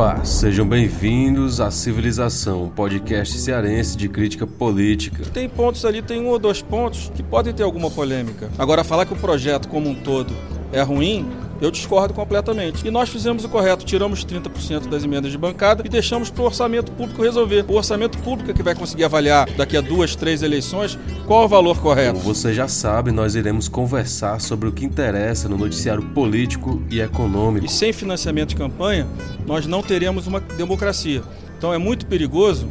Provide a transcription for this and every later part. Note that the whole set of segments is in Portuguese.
Opa, sejam bem-vindos à Civilização, um podcast cearense de crítica política. Tem pontos ali, tem um ou dois pontos que podem ter alguma polêmica. Agora, falar que o projeto como um todo é ruim, eu discordo completamente. E nós fizemos o correto, tiramos 30% das emendas de bancada e deixamos para o orçamento público resolver. O orçamento público é que vai conseguir avaliar daqui a duas, três eleições qual o valor correto. Como você já sabe, nós iremos conversar sobre o que interessa no noticiário político e econômico. E sem financiamento de campanha, nós não teremos uma democracia. Então é muito perigoso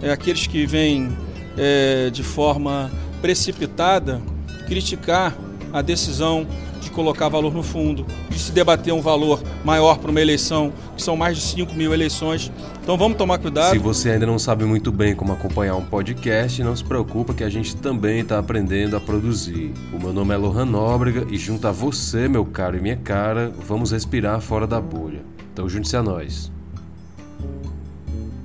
é, aqueles que vêm é, de forma precipitada criticar a decisão de colocar valor no fundo, de se debater um valor maior para uma eleição, que são mais de 5 mil eleições. Então vamos tomar cuidado. Se você ainda não sabe muito bem como acompanhar um podcast, não se preocupa que a gente também está aprendendo a produzir. O meu nome é Lohan Nóbrega e junto a você, meu caro e minha cara, vamos respirar fora da bolha. Então junte-se a nós.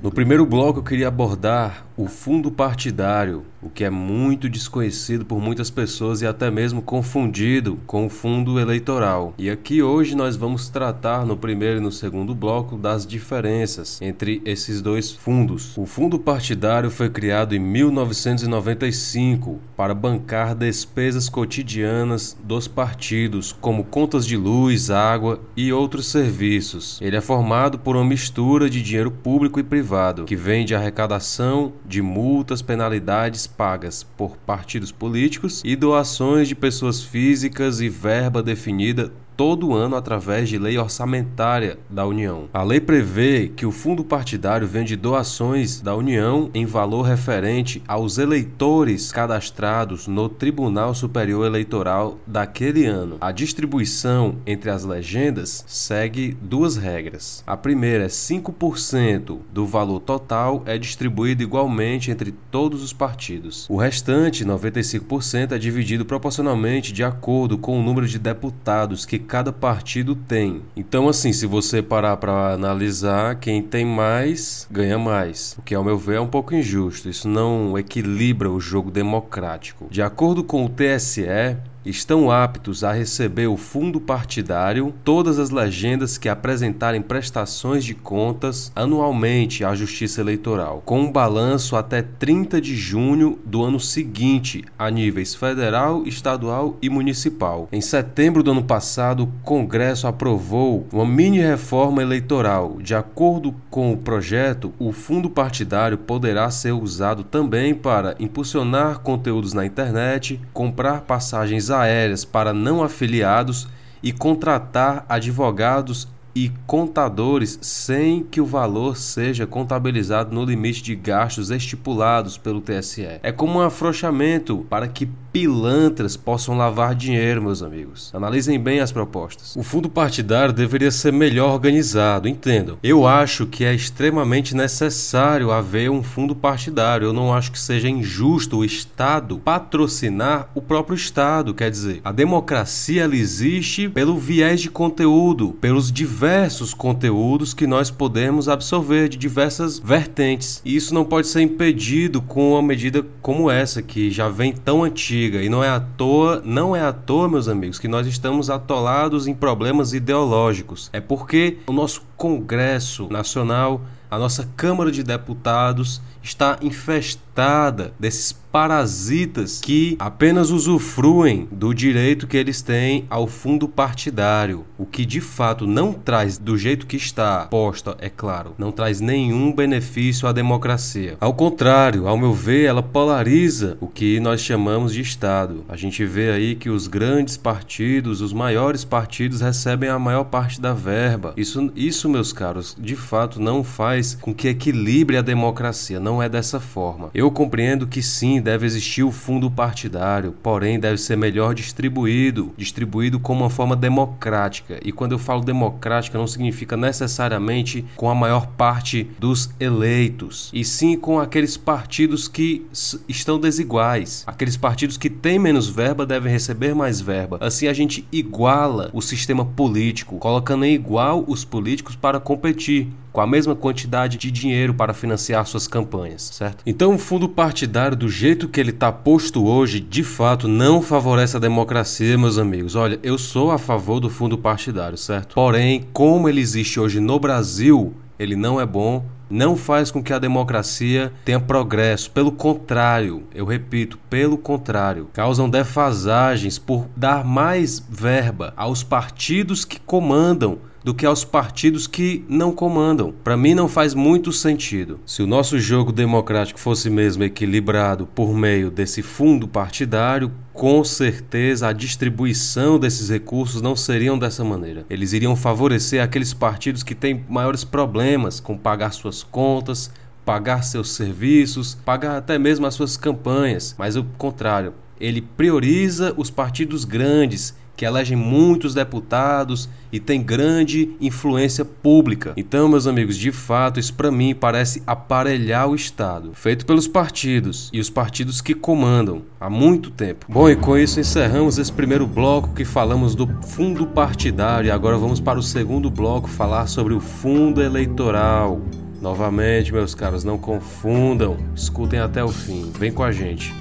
No primeiro bloco eu queria abordar o fundo partidário, o que é muito desconhecido por muitas pessoas e até mesmo confundido com o fundo eleitoral. E aqui hoje nós vamos tratar no primeiro e no segundo bloco das diferenças entre esses dois fundos. O fundo partidário foi criado em 1995 para bancar despesas cotidianas dos partidos, como contas de luz, água e outros serviços. Ele é formado por uma mistura de dinheiro público e privado, que vem de arrecadação de multas, penalidades pagas por partidos políticos e doações de pessoas físicas e verba definida todo ano através de lei orçamentária da União. A lei prevê que o fundo partidário vende doações da União em valor referente aos eleitores cadastrados no Tribunal Superior Eleitoral daquele ano. A distribuição entre as legendas segue duas regras. A primeira é 5% do valor total é distribuído igualmente entre todos os partidos. O restante, 95%, é dividido proporcionalmente de acordo com o número de deputados que cada partido tem. Então, assim, se você parar para analisar, quem tem mais ganha mais, o que, ao meu ver, é um pouco injusto. Isso não equilibra o jogo democrático. De acordo com o TSE, estão aptos a receber o fundo partidário todas as legendas que apresentarem prestações de contas anualmente à Justiça Eleitoral, com um balanço até 30 de junho do ano seguinte, a níveis federal, estadual e municipal. Em setembro do ano passado, o Congresso aprovou uma mini reforma eleitoral. De acordo com o projeto, o fundo partidário poderá ser usado também para impulsionar conteúdos na internet, comprar passagens aéreas para não afiliados e contratar advogados e contadores sem que o valor seja contabilizado no limite de gastos estipulados pelo TSE. É como um afrouxamento para que pilantras possam lavar dinheiro, meus amigos. Analisem bem as propostas. O fundo partidário deveria ser melhor organizado, entendam. Eu acho que é extremamente necessário haver um fundo partidário. Eu não acho que seja injusto o Estado patrocinar o próprio Estado. Quer dizer, a democracia ela existe pelo viés de conteúdo, pelos diversos conteúdos que nós podemos absorver de diversas vertentes. E isso não pode ser impedido com uma medida como essa, que já vem tão antiga. E não é à toa, não é à toa, meus amigos, que nós estamos atolados em problemas ideológicos. É porque o nosso Congresso Nacional, a nossa Câmara de Deputados está infestada desses parasitas que apenas usufruem do direito que eles têm ao fundo partidário, o que de fato não traz, do jeito que está posta, é claro, não traz nenhum benefício à democracia. Ao contrário, ao meu ver, ela polariza o que nós chamamos de Estado. A gente vê aí que os grandes partidos, os maiores partidos recebem a maior parte da verba. Isso, isso meus caros, de fato não faz com que equilibre a democracia, não é dessa forma. Eu compreendo que sim, deve existir o fundo partidário, porém deve ser melhor distribuído, distribuído como uma forma democrática. E quando eu falo democrática, não significa necessariamente com a maior parte dos eleitos, e sim com aqueles partidos que estão desiguais. Aqueles partidos que têm menos verba devem receber mais verba. Assim a gente iguala o sistema político, colocando em igual os políticos para competir com a mesma quantidade de dinheiro para financiar suas campanhas, certo? Então, o fundo partidário, do jeito que ele está posto hoje, de fato não favorece a democracia, meus amigos. Olha, eu sou a favor do fundo partidário, certo? Porém, como ele existe hoje no Brasil, ele não é bom, não faz com que a democracia tenha progresso. Pelo contrário, eu repito, pelo contrário, causam defasagens por dar mais verba aos partidos que comandam do que aos partidos que não comandam. Para mim não faz muito sentido. Se o nosso jogo democrático fosse mesmo equilibrado por meio desse fundo partidário, com certeza a distribuição desses recursos não seriam dessa maneira. Eles iriam favorecer aqueles partidos que têm maiores problemas com pagar suas contas, pagar seus serviços, pagar até mesmo as suas campanhas, mas o contrário, ele prioriza os partidos grandes que elegem muitos deputados e tem grande influência pública. Então, meus amigos, de fato, isso para mim parece aparelhar o Estado, feito pelos partidos e os partidos que comandam há muito tempo. Bom, e com isso encerramos esse primeiro bloco que falamos do fundo partidário e agora vamos para o segundo bloco falar sobre o fundo eleitoral. Novamente, meus caros, não confundam, escutem até o fim, vem com a gente.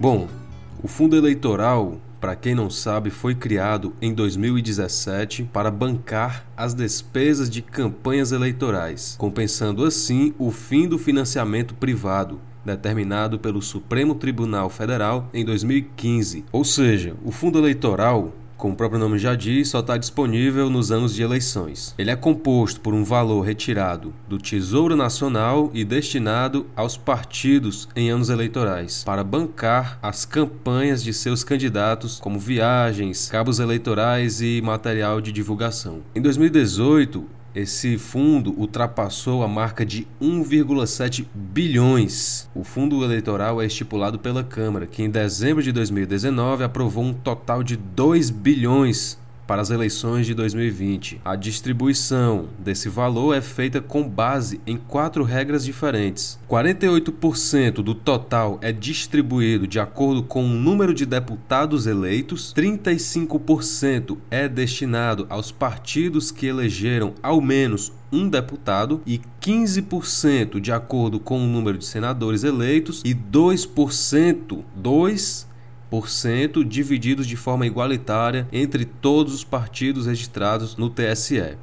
Bom, o fundo eleitoral para quem não sabe, foi criado em 2017 para bancar as despesas de campanhas eleitorais, compensando assim o fim do financiamento privado, determinado pelo Supremo Tribunal Federal em 2015. Ou seja, o fundo eleitoral como o próprio nome já diz, só está disponível nos anos de eleições. Ele é composto por um valor retirado do Tesouro Nacional e destinado aos partidos em anos eleitorais, para bancar as campanhas de seus candidatos, como viagens, cabos eleitorais e material de divulgação. Em 2018, esse fundo ultrapassou a marca de 1,7 bilhões. O fundo eleitoral é estipulado pela Câmara, que em dezembro de 2019 aprovou um total de 2 bilhões para as eleições de 2020. A distribuição desse valor é feita com base em quatro regras diferentes. 48% do total é distribuído de acordo com o número de deputados eleitos, 35% é destinado aos partidos que elegeram ao menos um deputado e 15% de acordo com o número de senadores eleitos e 2%, 2 divididos de forma igualitária entre todos os partidos registrados no TSE.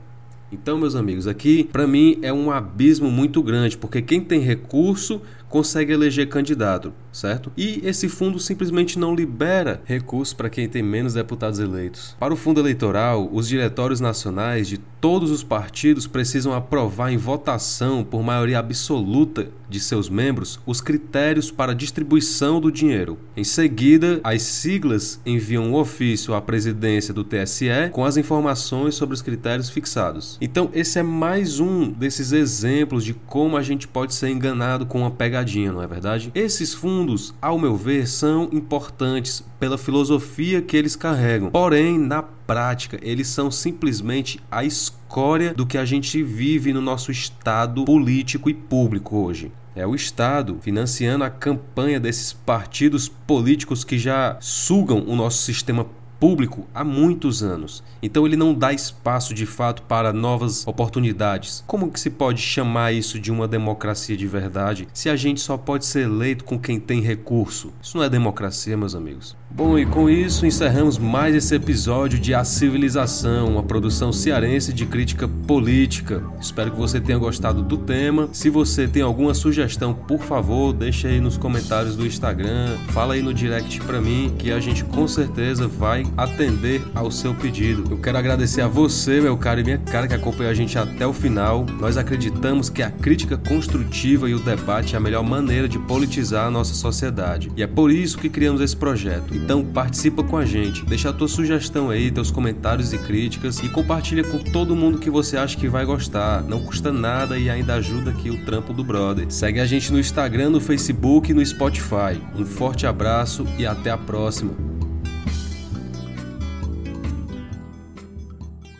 Então, meus amigos, aqui para mim é um abismo muito grande, porque quem tem recurso consegue eleger candidato, certo? E esse fundo simplesmente não libera recursos para quem tem menos deputados eleitos. Para o fundo eleitoral, os diretórios nacionais de todos os partidos precisam aprovar em votação por maioria absoluta de seus membros os critérios para a distribuição do dinheiro. Em seguida, as siglas enviam um ofício à presidência do TSE com as informações sobre os critérios fixados. Então, esse é mais um desses exemplos de como a gente pode ser enganado com uma pegadinha, não é verdade? Esses fundos, ao meu ver, são importantes pela filosofia que eles carregam. Porém, na prática, eles são simplesmente a escória do que a gente vive no nosso estado político e público hoje. É o Estado financiando a campanha desses partidos políticos que já sugam o nosso sistema público há muitos anos. Então ele não dá espaço de fato para novas oportunidades. Como que se pode chamar isso de uma democracia de verdade se a gente só pode ser eleito com quem tem recurso? Isso não é democracia, meus amigos. Bom, e com isso encerramos mais esse episódio de A Civilização, uma produção cearense de crítica política. Espero que você tenha gostado do tema. Se você tem alguma sugestão, por favor, deixa aí nos comentários do Instagram, fala aí no direct para mim que a gente com certeza atender ao seu pedido. Eu quero agradecer a você, meu caro e minha cara, que acompanhou a gente até o final. Nós acreditamos que a crítica construtiva e o debate é a melhor maneira de politizar a nossa sociedade. E é por isso que criamos esse projeto. Então participa com a gente, deixa a tua sugestão aí, teus comentários e críticas e compartilha com todo mundo que você acha que vai gostar. Não custa nada e ainda ajuda aqui o trampo do brother. Segue a gente no Instagram, no Facebook e no Spotify. Um forte abraço e até a próxima.